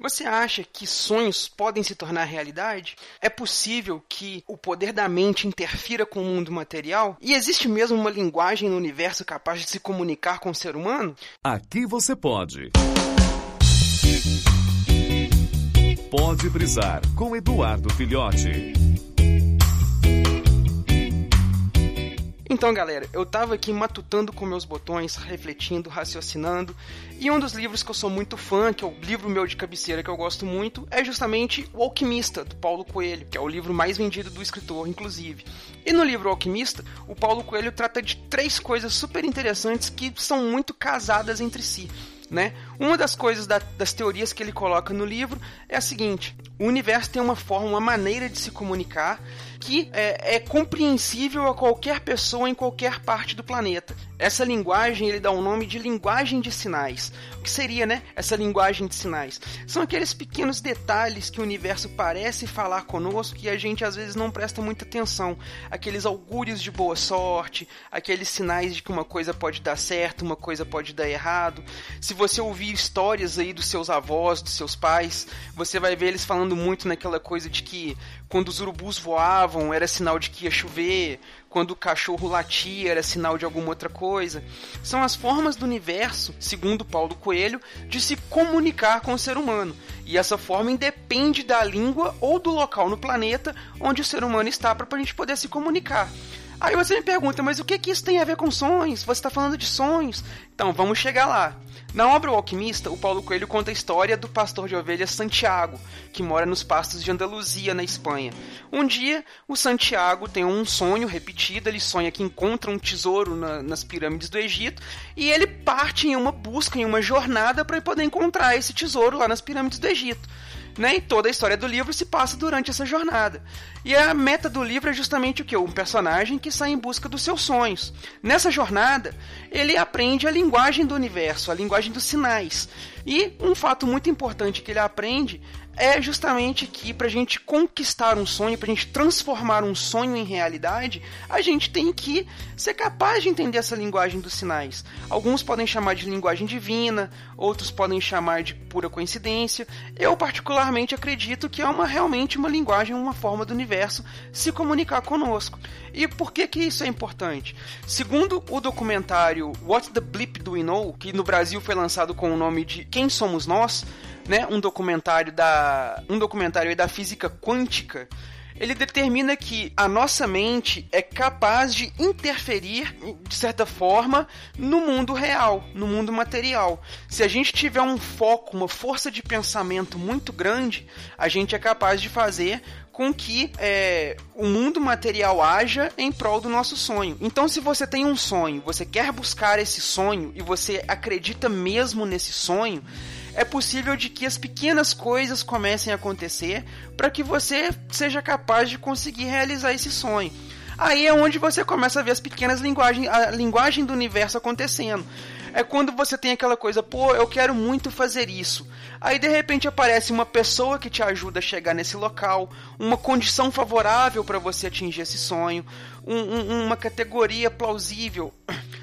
Você acha que sonhos podem se tornar realidade? É possível que o poder da mente interfira com o mundo material? E existe mesmo uma linguagem no universo capaz de se comunicar com o ser humano? Aqui você pode. Pode brisar com Eduardo Filhote. Então, galera, eu tava aqui matutando com meus botões, refletindo, raciocinando, e um dos livros que eu sou muito fã, que é o livro meu de cabeceira que eu gosto muito, é justamente O Alquimista, do Paulo Coelho, que é o livro mais vendido do escritor, inclusive. E no livro o Alquimista, o Paulo Coelho trata de três coisas super interessantes que são muito casadas entre si. Né? Uma das coisas da, das teorias que ele coloca no livro é a seguinte: o universo tem uma forma, uma maneira de se comunicar que é, é, compreensível a qualquer pessoa em qualquer parte do planeta. Essa linguagem ele dá o nome de linguagem de sinais. O que seria, né? Essa linguagem de sinais são aqueles pequenos detalhes que o universo parece falar conosco e a gente às vezes não presta muita atenção. Aqueles augúrios de boa sorte, aqueles sinais de que uma coisa pode dar certo, uma coisa pode dar errado. Se você ouvir histórias aí dos seus avós, dos seus pais, você vai ver eles falando muito naquela coisa de que quando os urubus voavam era sinal de que ia chover, quando o cachorro latia era sinal de alguma outra coisa. São as formas do universo, segundo Paulo Coelho, de se comunicar com o ser humano. E essa forma independe da língua ou do local no planeta onde o ser humano está para a gente poder se comunicar. Aí você me pergunta, mas o que, que isso tem a ver com sonhos? Você está falando de sonhos. Então, vamos chegar lá. Na obra O Alquimista, o Paulo Coelho conta a história do pastor de ovelhas Santiago, que mora nos pastos de Andaluzia, na Espanha. Um dia, o Santiago tem um sonho repetido, ele sonha que encontra um tesouro na, nas pirâmides do Egito, e ele parte em uma busca, em uma jornada para poder encontrar esse tesouro lá nas pirâmides do Egito né? E toda a história do livro se passa durante essa jornada. E a meta do livro é justamente o que? Um personagem que sai em busca dos seus sonhos. Nessa jornada, ele aprende a linguagem do universo, a linguagem dos sinais. E um fato muito importante que ele aprende é justamente que para a gente conquistar um sonho, para a gente transformar um sonho em realidade, a gente tem que ser capaz de entender essa linguagem dos sinais. Alguns podem chamar de linguagem divina, outros podem chamar de pura coincidência. Eu particularmente acredito que é uma realmente uma linguagem, uma forma do universo se comunicar conosco. E por que que isso é importante? Segundo o documentário What the Blip Do We Know, que no Brasil foi lançado com o nome de Quem Somos Nós, né, um documentário da um documentário da física quântica, ele determina que a nossa mente é capaz de interferir, de certa forma, no mundo real, no mundo material. Se a gente tiver um foco, uma força de pensamento muito grande, a gente é capaz de fazer com que é, o mundo material haja em prol do nosso sonho. Então, se você tem um sonho, você quer buscar esse sonho e você acredita mesmo nesse sonho, é possível de que as pequenas coisas comecem a acontecer para que você seja capaz de conseguir realizar esse sonho. Aí é onde você começa a ver as pequenas linguagens, a linguagem do universo acontecendo. É quando você tem aquela coisa, pô, eu quero muito fazer isso. Aí de repente aparece uma pessoa que te ajuda a chegar nesse local, uma condição favorável para você atingir esse sonho, um, um, uma categoria plausível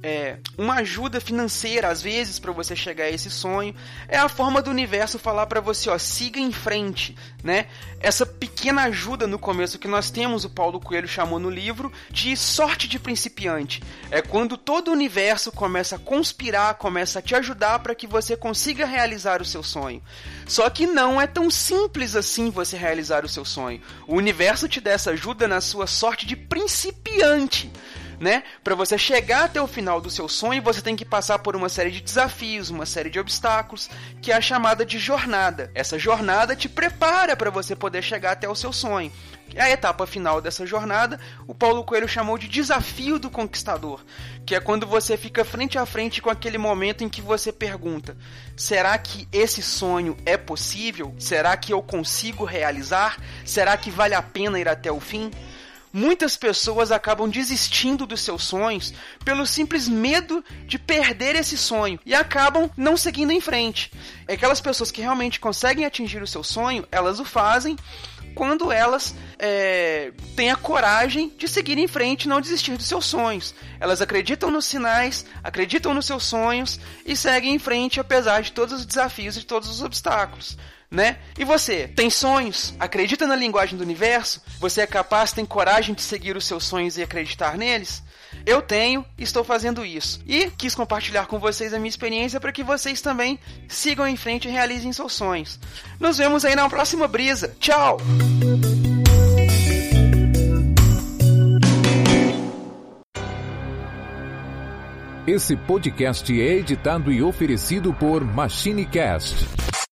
é, uma ajuda financeira, às vezes, para você chegar a esse sonho. É a forma do universo falar para você, ó, siga em frente, né? Essa pequena ajuda no começo que nós temos, o Paulo Coelho chamou no livro, de sorte de principiante. É quando todo o universo começa a conspirar, começa a te ajudar para que você consiga realizar o seu sonho. Só que não é tão simples assim você realizar o seu sonho. O universo te dá essa ajuda na sua sorte de principiante né? Para você chegar até o final do seu sonho, você tem que passar por uma série de desafios, uma série de obstáculos, que é a chamada de jornada. Essa jornada te prepara para você poder chegar até o seu sonho. E a etapa final dessa jornada, o Paulo Coelho chamou de desafio do conquistador, que é quando você fica frente a frente com aquele momento em que você pergunta: será que esse sonho é possível? Será que eu consigo realizar? Será que vale a pena ir até o fim? Muitas pessoas acabam desistindo dos seus sonhos pelo simples medo de perder esse sonho e acabam não seguindo em frente. Aquelas pessoas que realmente conseguem atingir o seu sonho, elas o fazem quando elas é, têm a coragem de seguir em frente e não desistir dos seus sonhos. Elas acreditam nos sinais, acreditam nos seus sonhos e seguem em frente apesar de todos os desafios e de todos os obstáculos. né? E você, tem sonhos? Acredita na linguagem do universo? Você é capaz, tem coragem de seguir os seus sonhos e acreditar neles? Eu tenho, estou fazendo isso. E quis compartilhar com vocês a minha experiência para que vocês também sigam em frente e realizem seus sonhos. Nos vemos aí na próxima brisa. Tchau! Esse podcast é editado e oferecido por MachineCast